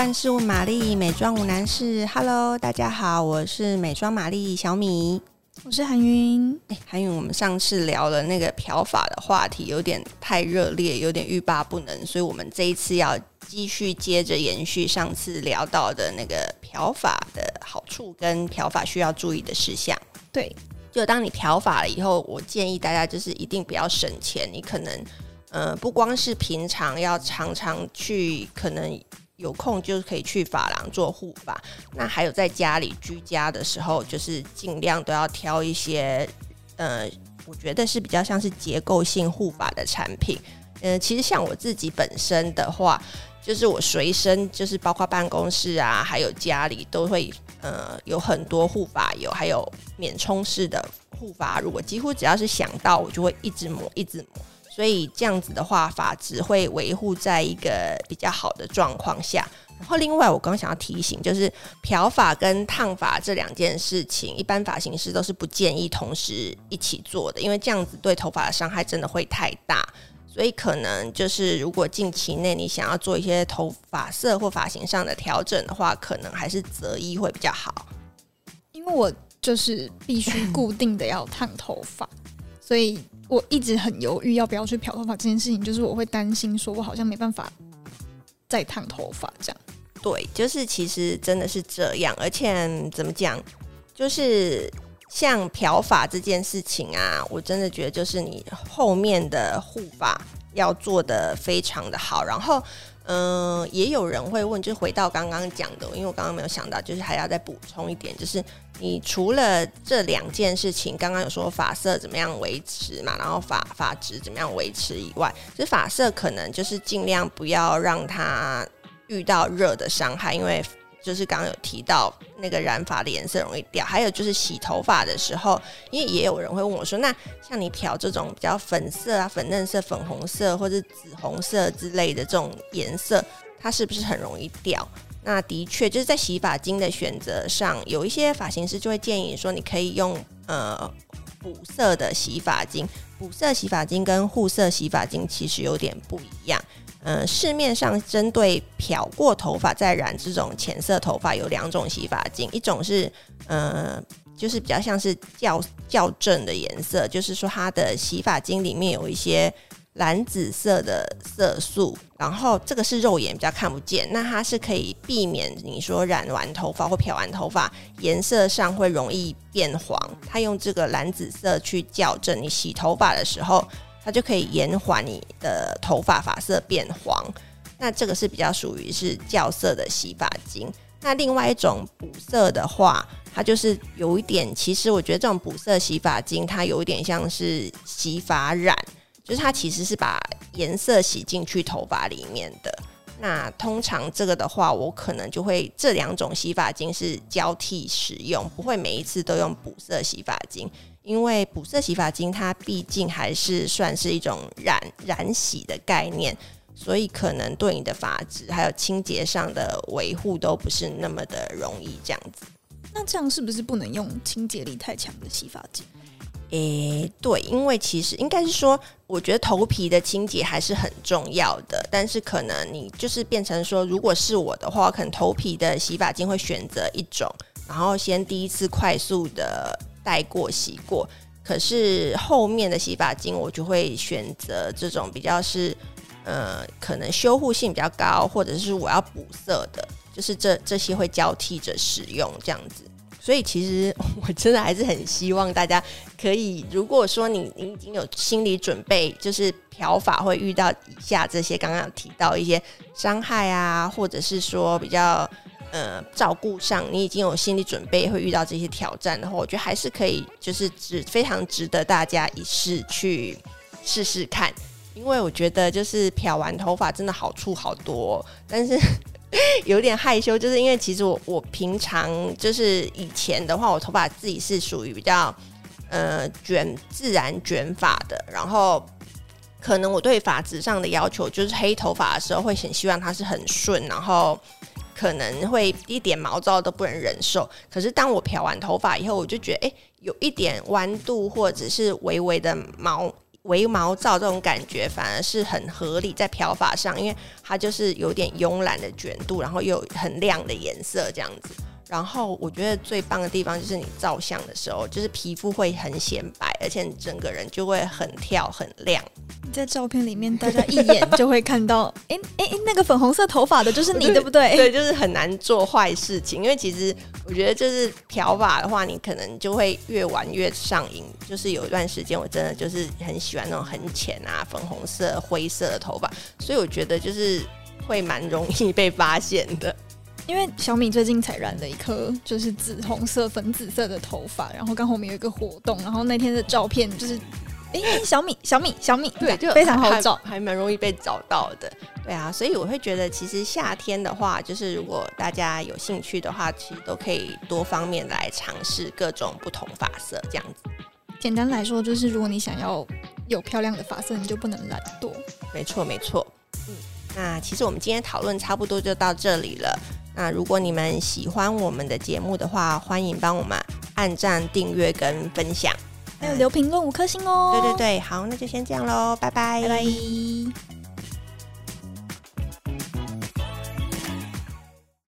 万事问玛丽，美妆无难事。Hello，大家好，我是美妆玛丽小米，我是韩云。哎，韩云，我们上次聊了那个漂发的话题，有点太热烈，有点欲罢不能，所以我们这一次要继续接着延续上次聊到的那个漂发的好处跟漂发需要注意的事项。对，就当你漂发了以后，我建议大家就是一定不要省钱，你可能。呃，不光是平常要常常去，可能有空就可以去发廊做护发。那还有在家里居家的时候，就是尽量都要挑一些，呃，我觉得是比较像是结构性护发的产品。嗯、其实像我自己本身的话，就是我随身就是包括办公室啊，还有家里都会呃有很多护发油，还有免冲式的护发乳。我几乎只要是想到，我就会一直抹，一直抹。所以这样子的话，发质会维护在一个比较好的状况下。然后另外，我刚刚想要提醒，就是漂发跟烫发这两件事情，一般发型师都是不建议同时一起做的，因为这样子对头发的伤害真的会太大。所以可能就是如果近期内你想要做一些头发色或发型上的调整的话，可能还是择一会比较好。因为我就是必须固定的要烫头发，所以。我一直很犹豫要不要去漂头发这件事情，就是我会担心说，我好像没办法再烫头发这样。对，就是其实真的是这样，而且怎么讲，就是像漂发这件事情啊，我真的觉得就是你后面的护发要做的非常的好，然后。嗯，也有人会问，就回到刚刚讲的，因为我刚刚没有想到，就是还要再补充一点，就是你除了这两件事情，刚刚有说法色怎么样维持嘛，然后发发质怎么样维持以外，其实发色可能就是尽量不要让它遇到热的伤害，因为。就是刚刚有提到那个染发的颜色容易掉，还有就是洗头发的时候，因为也有人会问我说，那像你漂这种比较粉色啊、粉嫩色、粉红色或者紫红色之类的这种颜色，它是不是很容易掉？那的确就是在洗发精的选择上，有一些发型师就会建议说，你可以用呃补色的洗发精，补色洗发精跟护色洗发精其实有点不一样。嗯，市面上针对漂过头发再染这种浅色头发有两种洗发精，一种是嗯，就是比较像是校校正的颜色，就是说它的洗发精里面有一些蓝紫色的色素，然后这个是肉眼比较看不见，那它是可以避免你说染完头发或漂完头发颜色上会容易变黄，它用这个蓝紫色去校正你洗头发的时候。它就可以延缓你的头发发色变黄，那这个是比较属于是校色的洗发精。那另外一种补色的话，它就是有一点，其实我觉得这种补色洗发精，它有一点像是洗发染，就是它其实是把颜色洗进去头发里面的。那通常这个的话，我可能就会这两种洗发精是交替使用，不会每一次都用补色洗发精。因为补色洗发精它毕竟还是算是一种染染洗的概念，所以可能对你的发质还有清洁上的维护都不是那么的容易这样子。那这样是不是不能用清洁力太强的洗发精？诶、欸，对，因为其实应该是说，我觉得头皮的清洁还是很重要的，但是可能你就是变成说，如果是我的话，可能头皮的洗发精会选择一种，然后先第一次快速的。带过洗过，可是后面的洗发精我就会选择这种比较是，呃，可能修护性比较高，或者是我要补色的，就是这这些会交替着使用这样子。所以其实我真的还是很希望大家可以，如果说你你已经有心理准备，就是漂发会遇到以下这些刚刚提到一些伤害啊，或者是说比较。呃，照顾上你已经有心理准备会遇到这些挑战的话，我觉得还是可以，就是值非常值得大家一试去试试看。因为我觉得就是漂完头发真的好处好多，但是 有点害羞，就是因为其实我我平常就是以前的话，我头发自己是属于比较呃卷自然卷发的，然后可能我对发质上的要求就是黑头发的时候会很希望它是很顺，然后。可能会一点毛躁都不能忍受，可是当我漂完头发以后，我就觉得，哎、有一点弯度或者是微微的毛微毛躁这种感觉反而是很合理，在漂发上，因为它就是有点慵懒的卷度，然后又有很亮的颜色这样子。然后我觉得最棒的地方就是你照相的时候，就是皮肤会很显白，而且你整个人就会很跳很亮。在照片里面，大家一眼就会看到，哎哎哎，那个粉红色头发的就是你，对不对？对，就是很难做坏事情，因为其实我觉得就是漂发的话，你可能就会越玩越上瘾。就是有一段时间，我真的就是很喜欢那种很浅啊、粉红色、灰色的头发，所以我觉得就是会蛮容易被发现的。因为小米最近才染了一颗就是紫红色、粉紫色的头发，然后刚好我们有一个活动，然后那天的照片就是，哎、欸，小米、小米、小米，对，就非常好找，还蛮容易被找到的。对啊，所以我会觉得，其实夏天的话，就是如果大家有兴趣的话，其实都可以多方面来尝试各种不同发色，这样子。简单来说，就是如果你想要有漂亮的发色，你就不能懒惰。没错，没错。嗯，那其实我们今天讨论差不多就到这里了。那如果你们喜欢我们的节目的话，欢迎帮我们按赞、订阅跟分享，还有留评论五颗星哦。对对对，好，那就先这样喽，拜拜，拜拜。